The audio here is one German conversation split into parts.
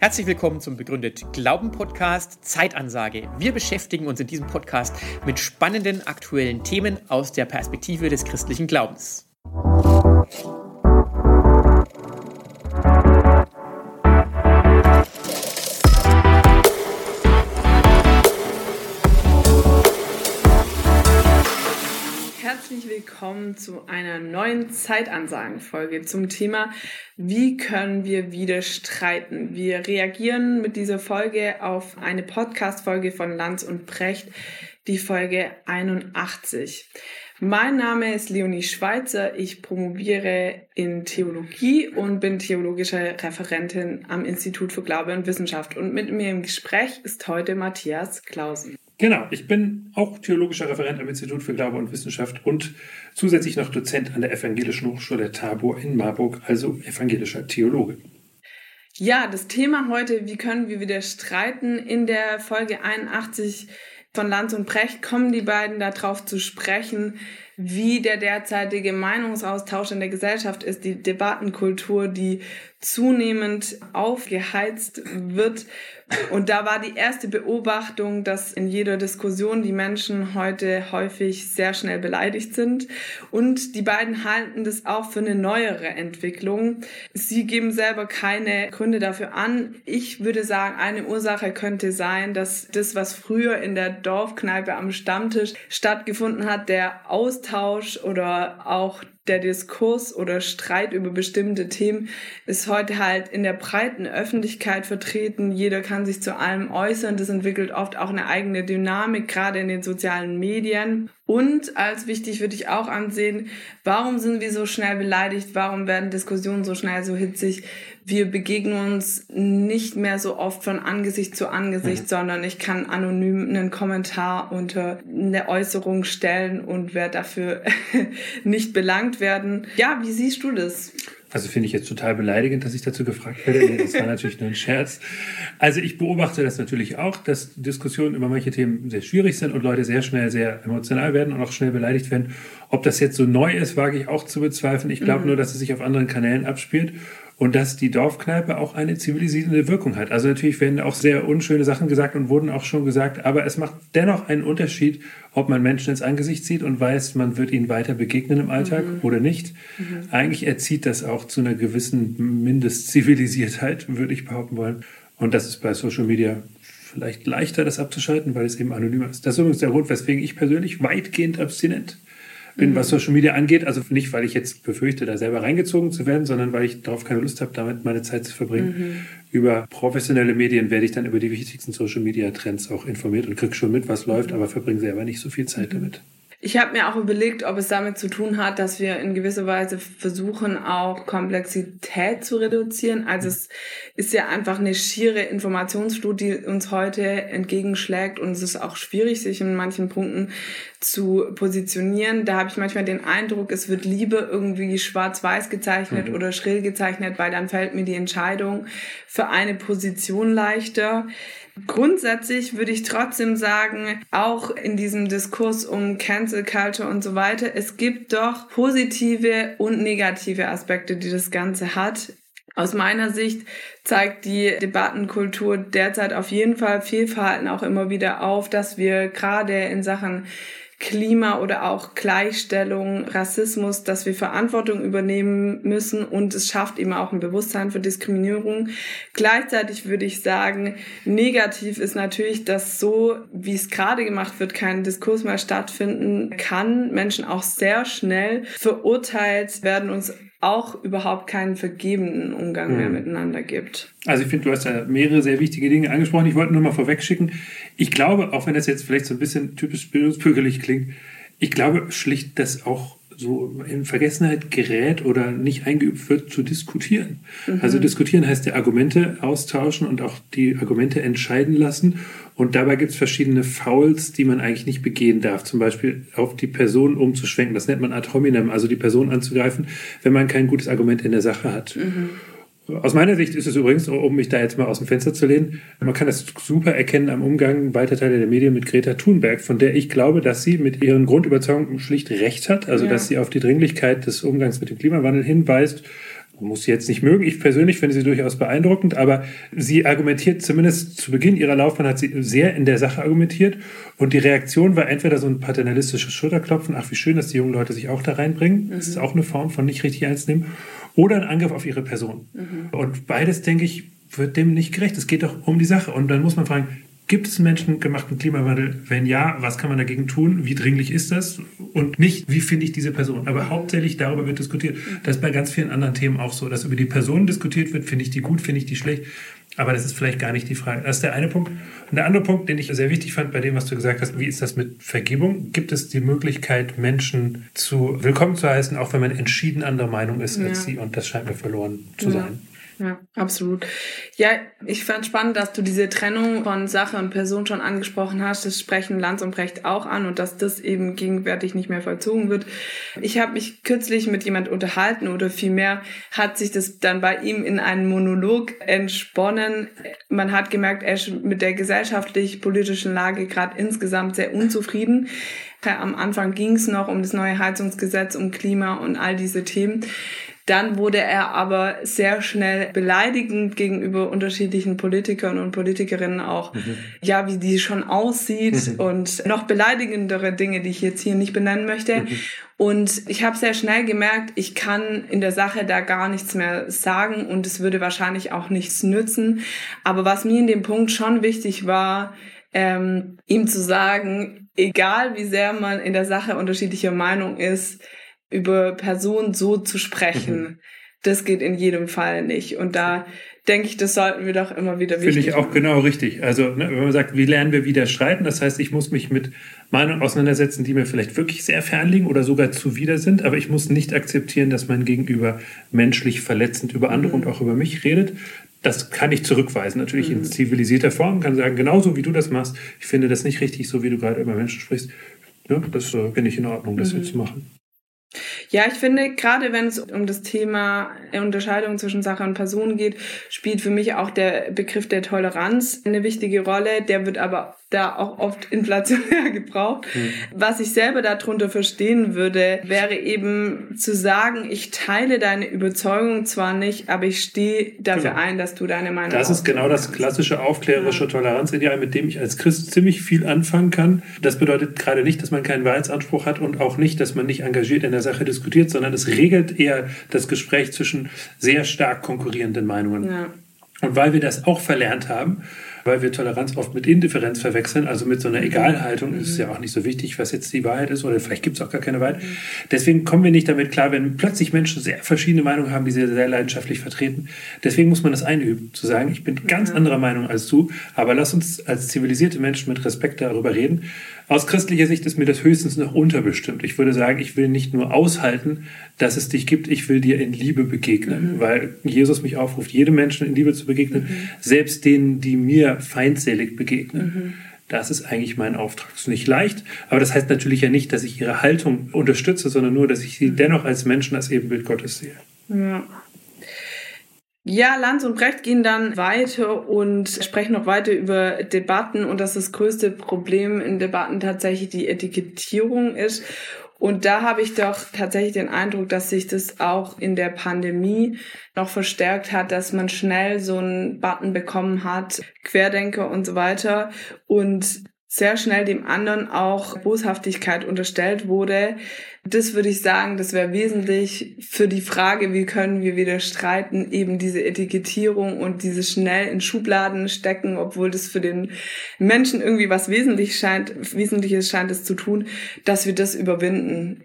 Herzlich willkommen zum Begründet Glauben Podcast Zeitansage. Wir beschäftigen uns in diesem Podcast mit spannenden aktuellen Themen aus der Perspektive des christlichen Glaubens. Willkommen zu einer neuen Zeitansagenfolge zum Thema, wie können wir wieder streiten? Wir reagieren mit dieser Folge auf eine Podcast-Folge von Lanz und Brecht, die Folge 81. Mein Name ist Leonie Schweizer. Ich promoviere in Theologie und bin theologische Referentin am Institut für Glaube und Wissenschaft. Und mit mir im Gespräch ist heute Matthias Klausen. Genau, ich bin auch theologischer Referent am Institut für Glaube und Wissenschaft und zusätzlich noch Dozent an der Evangelischen Hochschule Tabor in Marburg, also evangelischer Theologe. Ja, das Thema heute, wie können wir wieder streiten? In der Folge 81 von Lanz und Precht kommen die beiden darauf zu sprechen, wie der derzeitige Meinungsaustausch in der Gesellschaft ist, die Debattenkultur, die zunehmend aufgeheizt wird. Und da war die erste Beobachtung, dass in jeder Diskussion die Menschen heute häufig sehr schnell beleidigt sind. Und die beiden halten das auch für eine neuere Entwicklung. Sie geben selber keine Gründe dafür an. Ich würde sagen, eine Ursache könnte sein, dass das, was früher in der Dorfkneipe am Stammtisch stattgefunden hat, der Austausch oder auch der Diskurs oder Streit über bestimmte Themen ist heute halt in der breiten Öffentlichkeit vertreten. Jeder kann sich zu allem äußern. Das entwickelt oft auch eine eigene Dynamik, gerade in den sozialen Medien. Und als wichtig würde ich auch ansehen, warum sind wir so schnell beleidigt? Warum werden Diskussionen so schnell so hitzig? Wir begegnen uns nicht mehr so oft von Angesicht zu Angesicht, mhm. sondern ich kann anonym einen Kommentar unter eine Äußerung stellen und werde dafür nicht belangt werden. Ja, wie siehst du das? Also finde ich jetzt total beleidigend, dass ich dazu gefragt werde. Das war natürlich nur ein Scherz. Also ich beobachte das natürlich auch, dass Diskussionen über manche Themen sehr schwierig sind und Leute sehr schnell sehr emotional werden und auch schnell beleidigt werden. Ob das jetzt so neu ist, wage ich auch zu bezweifeln. Ich glaube mhm. nur, dass es sich auf anderen Kanälen abspielt und dass die Dorfkneipe auch eine zivilisierende Wirkung hat. Also natürlich werden auch sehr unschöne Sachen gesagt und wurden auch schon gesagt, aber es macht dennoch einen Unterschied, ob man Menschen ins Angesicht sieht und weiß, man wird ihnen weiter begegnen im Alltag mhm. oder nicht. Mhm. Eigentlich erzieht das auch zu einer gewissen Mindestzivilisiertheit, würde ich behaupten wollen. Und das ist bei Social Media vielleicht leichter, das abzuschalten, weil es eben anonymer ist. Das ist übrigens der Grund, weswegen ich persönlich weitgehend abstinent bin, was Social Media angeht. Also nicht, weil ich jetzt befürchte, da selber reingezogen zu werden, sondern weil ich darauf keine Lust habe, damit meine Zeit zu verbringen. Mhm. Über professionelle Medien werde ich dann über die wichtigsten Social Media Trends auch informiert und kriege schon mit, was läuft, aber verbringe selber nicht so viel Zeit mhm. damit. Ich habe mir auch überlegt, ob es damit zu tun hat, dass wir in gewisser Weise versuchen, auch Komplexität zu reduzieren. Also es ist ja einfach eine schiere Informationsflut, die uns heute entgegenschlägt und es ist auch schwierig, sich in manchen Punkten zu positionieren. Da habe ich manchmal den Eindruck, es wird lieber irgendwie schwarz-weiß gezeichnet mhm. oder schrill gezeichnet, weil dann fällt mir die Entscheidung für eine Position leichter. Grundsätzlich würde ich trotzdem sagen, auch in diesem Diskurs um Cancel Culture und so weiter, es gibt doch positive und negative Aspekte, die das Ganze hat. Aus meiner Sicht zeigt die Debattenkultur derzeit auf jeden Fall Fehlverhalten auch immer wieder auf, dass wir gerade in Sachen Klima oder auch Gleichstellung, Rassismus, dass wir Verantwortung übernehmen müssen und es schafft eben auch ein Bewusstsein für Diskriminierung. Gleichzeitig würde ich sagen, negativ ist natürlich, dass so, wie es gerade gemacht wird, kein Diskurs mehr stattfinden kann, Menschen auch sehr schnell verurteilt werden, uns auch überhaupt keinen vergebenen Umgang mehr mhm. miteinander gibt. Also ich finde, du hast ja mehrere sehr wichtige Dinge angesprochen. Ich wollte nur mal vorwegschicken. Ich glaube, auch wenn das jetzt vielleicht so ein bisschen typisch bildungsbürgerlich klingt, ich glaube schlicht, dass auch so in Vergessenheit gerät oder nicht eingeübt wird, zu diskutieren. Mhm. Also diskutieren heißt ja Argumente austauschen und auch die Argumente entscheiden lassen. Und dabei gibt es verschiedene Fouls, die man eigentlich nicht begehen darf. Zum Beispiel auf die Person umzuschwenken. Das nennt man ad hominem, also die Person anzugreifen, wenn man kein gutes Argument in der Sache hat. Mhm. Aus meiner Sicht ist es übrigens, um mich da jetzt mal aus dem Fenster zu lehnen, man kann das super erkennen am Umgang weiter Teile der Medien mit Greta Thunberg, von der ich glaube, dass sie mit ihren Grundüberzeugungen schlicht recht hat, also ja. dass sie auf die Dringlichkeit des Umgangs mit dem Klimawandel hinweist muss sie jetzt nicht mögen. Ich persönlich finde sie durchaus beeindruckend, aber sie argumentiert zumindest zu Beginn ihrer Laufbahn hat sie sehr in der Sache argumentiert und die Reaktion war entweder so ein paternalistisches Schulterklopfen, ach wie schön, dass die jungen Leute sich auch da reinbringen. Das ist mhm. auch eine Form von nicht richtig ernst nehmen oder ein Angriff auf ihre Person. Mhm. Und beides, denke ich, wird dem nicht gerecht. Es geht doch um die Sache. Und dann muss man fragen, Gibt es menschengemachten Klimawandel? Wenn ja, was kann man dagegen tun? Wie dringlich ist das? Und nicht, wie finde ich diese Person? Aber hauptsächlich darüber wird diskutiert. Das ist bei ganz vielen anderen Themen auch so, dass über die Person diskutiert wird. Finde ich die gut? Finde ich die schlecht? Aber das ist vielleicht gar nicht die Frage. Das ist der eine Punkt. Und der andere Punkt, den ich sehr wichtig fand bei dem, was du gesagt hast, wie ist das mit Vergebung? Gibt es die Möglichkeit, Menschen zu willkommen zu heißen, auch wenn man entschieden anderer Meinung ist ja. als sie? Und das scheint mir verloren zu ja. sein. Ja, absolut. Ja, ich fand spannend, dass du diese Trennung von Sache und Person schon angesprochen hast. Das sprechen Lanz und Brecht auch an und dass das eben gegenwärtig nicht mehr vollzogen wird. Ich habe mich kürzlich mit jemand unterhalten oder vielmehr hat sich das dann bei ihm in einen Monolog entsponnen. Man hat gemerkt, er ist mit der gesellschaftlich-politischen Lage gerade insgesamt sehr unzufrieden. Am Anfang ging es noch um das neue Heizungsgesetz, um Klima und all diese Themen. Dann wurde er aber sehr schnell beleidigend gegenüber unterschiedlichen Politikern und Politikerinnen auch, mhm. ja, wie die schon aussieht mhm. und noch beleidigendere Dinge, die ich jetzt hier nicht benennen möchte. Mhm. Und ich habe sehr schnell gemerkt, ich kann in der Sache da gar nichts mehr sagen und es würde wahrscheinlich auch nichts nützen. Aber was mir in dem Punkt schon wichtig war, ähm, ihm zu sagen, egal wie sehr man in der Sache unterschiedlicher Meinung ist, über Personen so zu sprechen, mhm. das geht in jedem Fall nicht. Und da denke ich, das sollten wir doch immer wieder wichtig Finde ich auch machen. genau richtig. Also, ne, wenn man sagt, wie lernen wir wieder streiten, das heißt, ich muss mich mit Meinungen auseinandersetzen, die mir vielleicht wirklich sehr fern liegen oder sogar zuwider sind, aber ich muss nicht akzeptieren, dass mein Gegenüber menschlich verletzend über andere mhm. und auch über mich redet. Das kann ich zurückweisen, natürlich mhm. in zivilisierter Form, kann sagen, genauso wie du das machst, ich finde das nicht richtig, so wie du gerade über Menschen sprichst. Ja, das äh, finde ich in Ordnung, das mhm. so zu machen. Ja, ich finde, gerade wenn es um das Thema Unterscheidung zwischen Sache und Person geht, spielt für mich auch der Begriff der Toleranz eine wichtige Rolle. Der wird aber da auch oft inflationär gebraucht. Mhm. Was ich selber darunter verstehen würde, wäre eben zu sagen, ich teile deine Überzeugung zwar nicht, aber ich stehe dafür genau. ein, dass du deine Meinung Das ist genau das klassische aufklärerische ja. Toleranzideal, mit dem ich als Christ ziemlich viel anfangen kann. Das bedeutet gerade nicht, dass man keinen Wahrheitsanspruch hat und auch nicht, dass man nicht engagiert in der Sache diskutiert, sondern es regelt eher das Gespräch zwischen sehr stark konkurrierenden Meinungen. Ja. Und weil wir das auch verlernt haben, weil wir Toleranz oft mit Indifferenz verwechseln, also mit so einer Egalhaltung. Mhm. ist es ja auch nicht so wichtig, was jetzt die Wahrheit ist, oder vielleicht gibt es auch gar keine Wahrheit. Mhm. Deswegen kommen wir nicht damit klar, wenn plötzlich Menschen sehr verschiedene Meinungen haben, die sie sehr leidenschaftlich vertreten. Deswegen muss man das einüben, zu sagen, ich bin ganz anderer Meinung als du, aber lass uns als zivilisierte Menschen mit Respekt darüber reden aus christlicher Sicht ist mir das höchstens noch unterbestimmt. Ich würde sagen, ich will nicht nur aushalten, dass es dich gibt, ich will dir in Liebe begegnen, mhm. weil Jesus mich aufruft, jedem Menschen in Liebe zu begegnen, mhm. selbst denen, die mir feindselig begegnen. Mhm. Das ist eigentlich mein Auftrag. Das ist nicht leicht, aber das heißt natürlich ja nicht, dass ich ihre Haltung unterstütze, sondern nur, dass ich sie mhm. dennoch als Menschen, als Ebenbild Gottes sehe. Ja. Ja, Lanz und Brecht gehen dann weiter und sprechen noch weiter über Debatten und dass das größte Problem in Debatten tatsächlich die Etikettierung ist. Und da habe ich doch tatsächlich den Eindruck, dass sich das auch in der Pandemie noch verstärkt hat, dass man schnell so einen Button bekommen hat, Querdenker und so weiter. Und sehr schnell dem anderen auch Boshaftigkeit unterstellt wurde. Das würde ich sagen, das wäre wesentlich für die Frage, wie können wir wieder streiten, eben diese Etikettierung und dieses schnell in Schubladen stecken, obwohl das für den Menschen irgendwie was wesentlich scheint, Wesentliches scheint es zu tun, dass wir das überwinden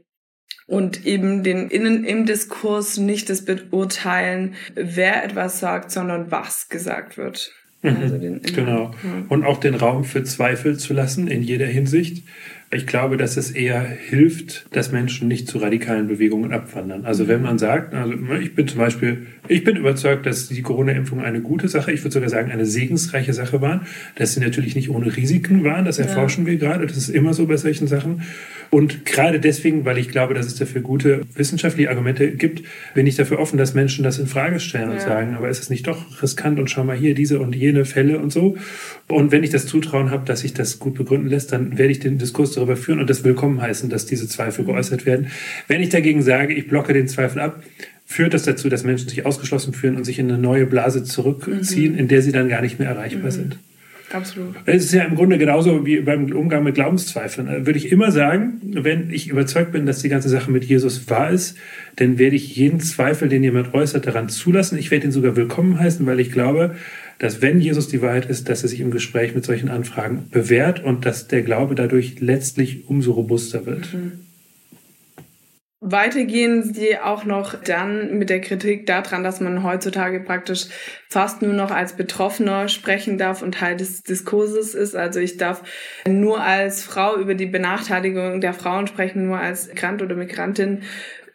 und eben den innen im Diskurs nicht das beurteilen, wer etwas sagt, sondern was gesagt wird. Mhm. Also den, genau. Und auch den Raum für Zweifel zu lassen in jeder Hinsicht. Ich glaube, dass es eher hilft, dass Menschen nicht zu radikalen Bewegungen abwandern. Also wenn man sagt, also ich bin zum Beispiel, ich bin überzeugt, dass die Corona-Impfung eine gute Sache, ich würde sogar sagen, eine segensreiche Sache waren, dass sie natürlich nicht ohne Risiken waren, das erforschen ja. wir gerade, das ist immer so bei solchen Sachen. Und gerade deswegen, weil ich glaube, dass es dafür gute wissenschaftliche Argumente gibt, bin ich dafür offen, dass Menschen das in Frage stellen und ja. sagen, aber ist es nicht doch riskant und schau mal hier diese und jene Fälle und so. Und wenn ich das Zutrauen habe, dass sich das gut begründen lässt, dann werde ich den Diskurs darüber führen und das willkommen heißen, dass diese Zweifel geäußert werden. Wenn ich dagegen sage, ich blocke den Zweifel ab, führt das dazu, dass Menschen sich ausgeschlossen fühlen und sich in eine neue Blase zurückziehen, mhm. in der sie dann gar nicht mehr erreichbar mhm. sind. Absolut. Es ist ja im Grunde genauso wie beim Umgang mit Glaubenszweifeln. Da würde ich immer sagen, wenn ich überzeugt bin, dass die ganze Sache mit Jesus wahr ist, dann werde ich jeden Zweifel, den jemand äußert, daran zulassen. Ich werde ihn sogar willkommen heißen, weil ich glaube, dass wenn Jesus die Wahrheit ist, dass er sich im Gespräch mit solchen Anfragen bewährt und dass der Glaube dadurch letztlich umso robuster wird. Mhm. Weiter gehen sie auch noch dann mit der Kritik daran, dass man heutzutage praktisch fast nur noch als Betroffener sprechen darf und Teil des Diskurses ist. Also ich darf nur als Frau über die Benachteiligung der Frauen sprechen, nur als Migrant oder Migrantin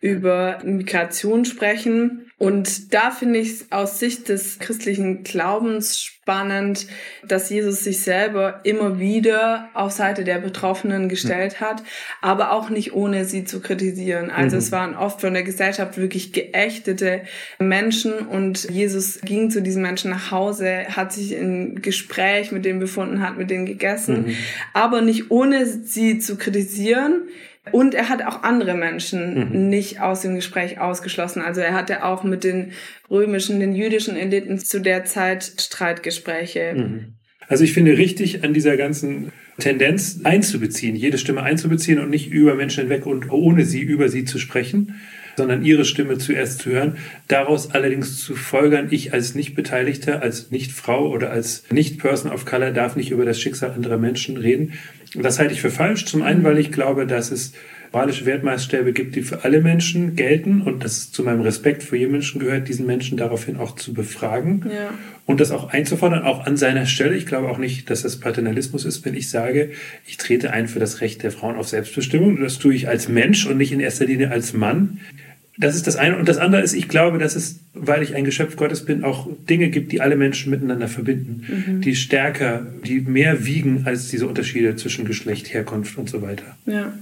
über Migration sprechen. Und da finde ich es aus Sicht des christlichen Glaubens spannend, dass Jesus sich selber immer wieder auf Seite der Betroffenen gestellt hat, aber auch nicht ohne sie zu kritisieren. Also mhm. es waren oft von der Gesellschaft wirklich geächtete Menschen und Jesus ging zu diesen Menschen nach Hause, hat sich in Gespräch mit denen befunden, hat mit denen gegessen, mhm. aber nicht ohne sie zu kritisieren, und er hat auch andere Menschen mhm. nicht aus dem Gespräch ausgeschlossen. Also er hatte auch mit den römischen, den jüdischen Eliten zu der Zeit Streitgespräche. Mhm. Also ich finde richtig an dieser ganzen Tendenz einzubeziehen, jede Stimme einzubeziehen und nicht über Menschen hinweg und ohne sie über sie zu sprechen, sondern ihre Stimme zuerst zu hören. Daraus allerdings zu folgern, ich als Nicht-Beteiligter, als Nicht-Frau oder als Nicht-Person of Color darf nicht über das Schicksal anderer Menschen reden. Das halte ich für falsch. Zum einen, weil ich glaube, dass es moralische Wertmaßstäbe gibt, die für alle Menschen gelten und das zu meinem Respekt für jeden Menschen gehört, diesen Menschen daraufhin auch zu befragen ja. und das auch einzufordern, auch an seiner Stelle. Ich glaube auch nicht, dass das Paternalismus ist, wenn ich sage, ich trete ein für das Recht der Frauen auf Selbstbestimmung. Das tue ich als Mensch und nicht in erster Linie als Mann. Das ist das eine. Und das andere ist, ich glaube, dass es, weil ich ein Geschöpf Gottes bin, auch Dinge gibt, die alle Menschen miteinander verbinden, mhm. die stärker, die mehr wiegen als diese Unterschiede zwischen Geschlecht, Herkunft und so weiter. Ja.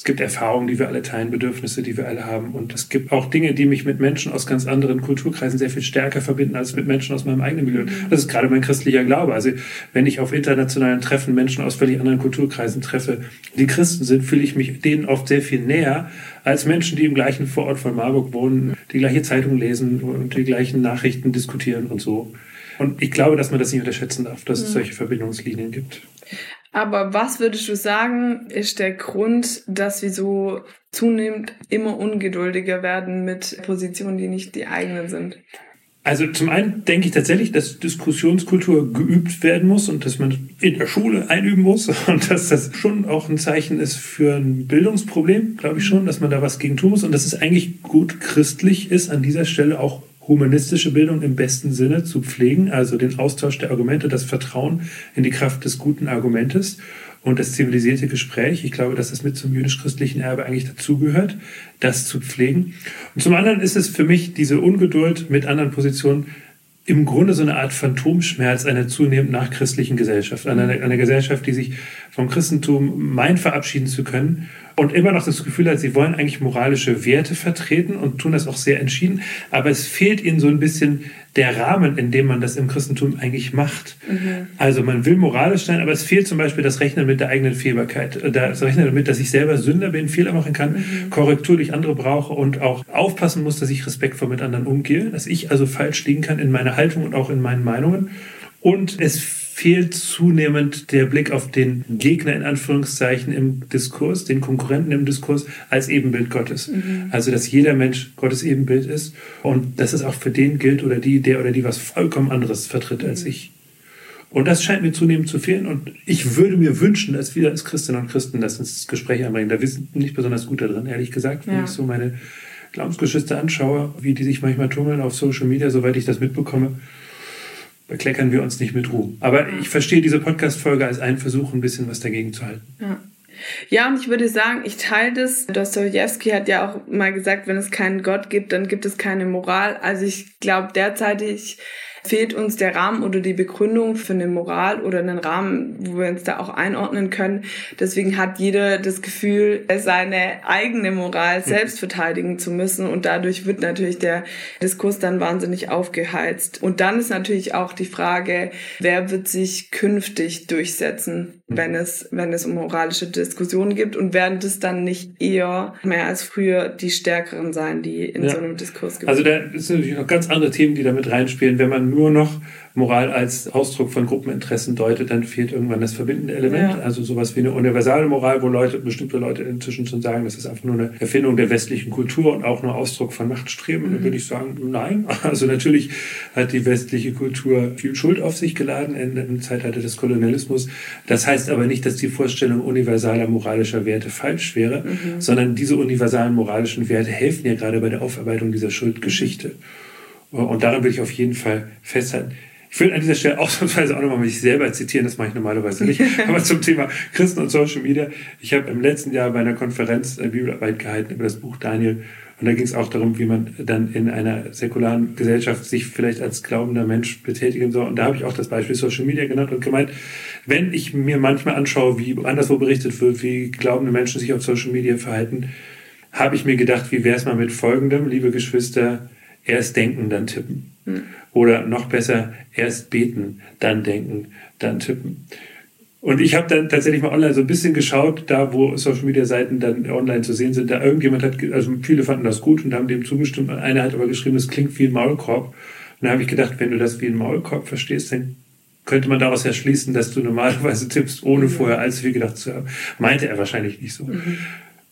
Es gibt Erfahrungen, die wir alle teilen, Bedürfnisse, die wir alle haben. Und es gibt auch Dinge, die mich mit Menschen aus ganz anderen Kulturkreisen sehr viel stärker verbinden als mit Menschen aus meinem eigenen Milieu. Das ist gerade mein christlicher Glaube. Also wenn ich auf internationalen Treffen Menschen aus völlig anderen Kulturkreisen treffe, die Christen sind, fühle ich mich denen oft sehr viel näher als Menschen, die im gleichen Vorort von Marburg wohnen, die gleiche Zeitung lesen und die gleichen Nachrichten diskutieren und so. Und ich glaube, dass man das nicht unterschätzen darf, dass es solche Verbindungslinien gibt. Aber was würdest du sagen, ist der Grund, dass wir so zunehmend immer ungeduldiger werden mit Positionen, die nicht die eigenen sind? Also zum einen denke ich tatsächlich, dass Diskussionskultur geübt werden muss und dass man in der Schule einüben muss und dass das schon auch ein Zeichen ist für ein Bildungsproblem, glaube ich schon, dass man da was gegen tun muss und dass es eigentlich gut christlich ist, an dieser Stelle auch humanistische Bildung im besten Sinne zu pflegen, also den Austausch der Argumente, das Vertrauen in die Kraft des guten Argumentes und das zivilisierte Gespräch. Ich glaube, dass das mit zum jüdisch-christlichen Erbe eigentlich dazugehört, das zu pflegen. Und zum anderen ist es für mich diese Ungeduld mit anderen Positionen im Grunde so eine Art Phantomschmerz einer zunehmend nachchristlichen Gesellschaft, einer, einer Gesellschaft, die sich vom Christentum meint, verabschieden zu können und immer noch das Gefühl hat, sie wollen eigentlich moralische Werte vertreten und tun das auch sehr entschieden, aber es fehlt ihnen so ein bisschen der Rahmen, in dem man das im Christentum eigentlich macht. Mhm. Also man will moralisch sein, aber es fehlt zum Beispiel das Rechnen mit der eigenen Fehlbarkeit, das Rechnen damit, dass ich selber Sünder bin, Fehler machen kann, mhm. Korrektur durch andere brauche und auch aufpassen muss, dass ich respektvoll mit anderen umgehe, dass ich also falsch liegen kann in meiner Haltung und auch in meinen Meinungen. Und es fehlt zunehmend der Blick auf den Gegner in Anführungszeichen im Diskurs, den Konkurrenten im Diskurs als Ebenbild Gottes. Mhm. Also, dass jeder Mensch Gottes Ebenbild ist und dass es auch für den gilt oder die, der oder die was vollkommen anderes vertritt als mhm. ich. Und das scheint mir zunehmend zu fehlen. Und ich würde mir wünschen, dass wir als Christinnen und Christen das ins Gespräch einbringen. Da wissen nicht besonders gut da drin, ehrlich gesagt, wenn ja. ich so meine Glaubensgeschwister anschaue, wie die sich manchmal tummeln auf Social Media, soweit ich das mitbekomme bekleckern wir uns nicht mit Ruhm. Aber ich verstehe diese Podcast-Folge als einen Versuch, ein bisschen was dagegen zu halten. Ja. Ja, und ich würde sagen, ich teile das. Dostoevsky hat ja auch mal gesagt, wenn es keinen Gott gibt, dann gibt es keine Moral. Also ich glaube derzeitig fehlt uns der Rahmen oder die Begründung für eine Moral oder einen Rahmen, wo wir uns da auch einordnen können. Deswegen hat jeder das Gefühl, seine eigene Moral selbst verteidigen zu müssen und dadurch wird natürlich der Diskurs dann wahnsinnig aufgeheizt. Und dann ist natürlich auch die Frage, wer wird sich künftig durchsetzen, wenn es, wenn es um moralische Diskussionen gibt und werden das dann nicht eher mehr als früher die Stärkeren sein, die in ja. so einem Diskurs gibt? Also da sind natürlich noch ganz andere Themen, die damit reinspielen. Wenn man nur noch Moral als Ausdruck von Gruppeninteressen deutet, dann fehlt irgendwann das verbindende Element. Ja. Also sowas wie eine universale Moral, wo Leute, bestimmte Leute inzwischen schon sagen, das ist einfach nur eine Erfindung der westlichen Kultur und auch nur Ausdruck von Machtstreben. Mhm. Dann würde ich sagen, nein. Also natürlich hat die westliche Kultur viel Schuld auf sich geladen in, im Zeitalter des Kolonialismus. Das heißt aber nicht, dass die Vorstellung universaler moralischer Werte falsch wäre, mhm. sondern diese universalen moralischen Werte helfen ja gerade bei der Aufarbeitung dieser Schuldgeschichte. Und daran will ich auf jeden Fall festhalten. Ich will an dieser Stelle ausnahmsweise auch nochmal mich selber zitieren, das mache ich normalerweise nicht. Aber zum Thema Christen und Social Media. Ich habe im letzten Jahr bei einer Konferenz eine Bibelarbeit gehalten über das Buch Daniel. Und da ging es auch darum, wie man dann in einer säkularen Gesellschaft sich vielleicht als glaubender Mensch betätigen soll. Und da habe ich auch das Beispiel Social Media genannt und gemeint, wenn ich mir manchmal anschaue, wie anderswo berichtet wird, wie glaubende Menschen sich auf Social Media verhalten, habe ich mir gedacht, wie wäre es mal mit folgendem, liebe Geschwister, erst denken, dann tippen. Hm. Oder noch besser, erst beten, dann denken, dann tippen. Und ich habe dann tatsächlich mal online so ein bisschen geschaut, da wo Social Media Seiten dann online zu sehen sind, da irgendjemand hat, also viele fanden das gut und haben dem zugestimmt. Einer hat aber geschrieben, es klingt wie ein Maulkorb. Und da habe ich gedacht, wenn du das wie ein Maulkorb verstehst, dann könnte man daraus ja schließen, dass du normalerweise tippst, ohne mhm. vorher allzu viel gedacht zu haben. Meinte er wahrscheinlich nicht so. Mhm.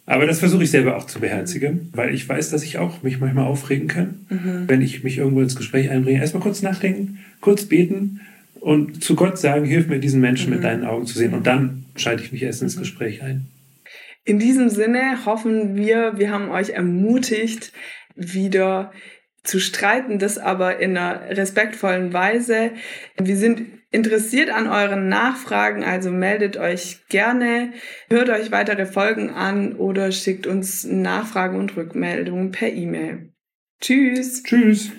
Aber das versuche ich selber auch zu beherzigen, weil ich weiß, dass ich auch mich manchmal aufregen kann, mhm. wenn ich mich irgendwo ins Gespräch einbringe. Erstmal kurz nachdenken, kurz beten und zu Gott sagen, hilf mir, diesen Menschen mhm. mit deinen Augen zu sehen. Und dann schalte ich mich erst ins. Gespräch ein. In diesem Sinne hoffen wir, wir haben euch ermutigt, wieder zu streiten, das aber in einer respektvollen Weise. Wir sind interessiert an euren Nachfragen, also meldet euch gerne, hört euch weitere Folgen an oder schickt uns Nachfragen und Rückmeldungen per E-Mail. Tschüss. Tschüss.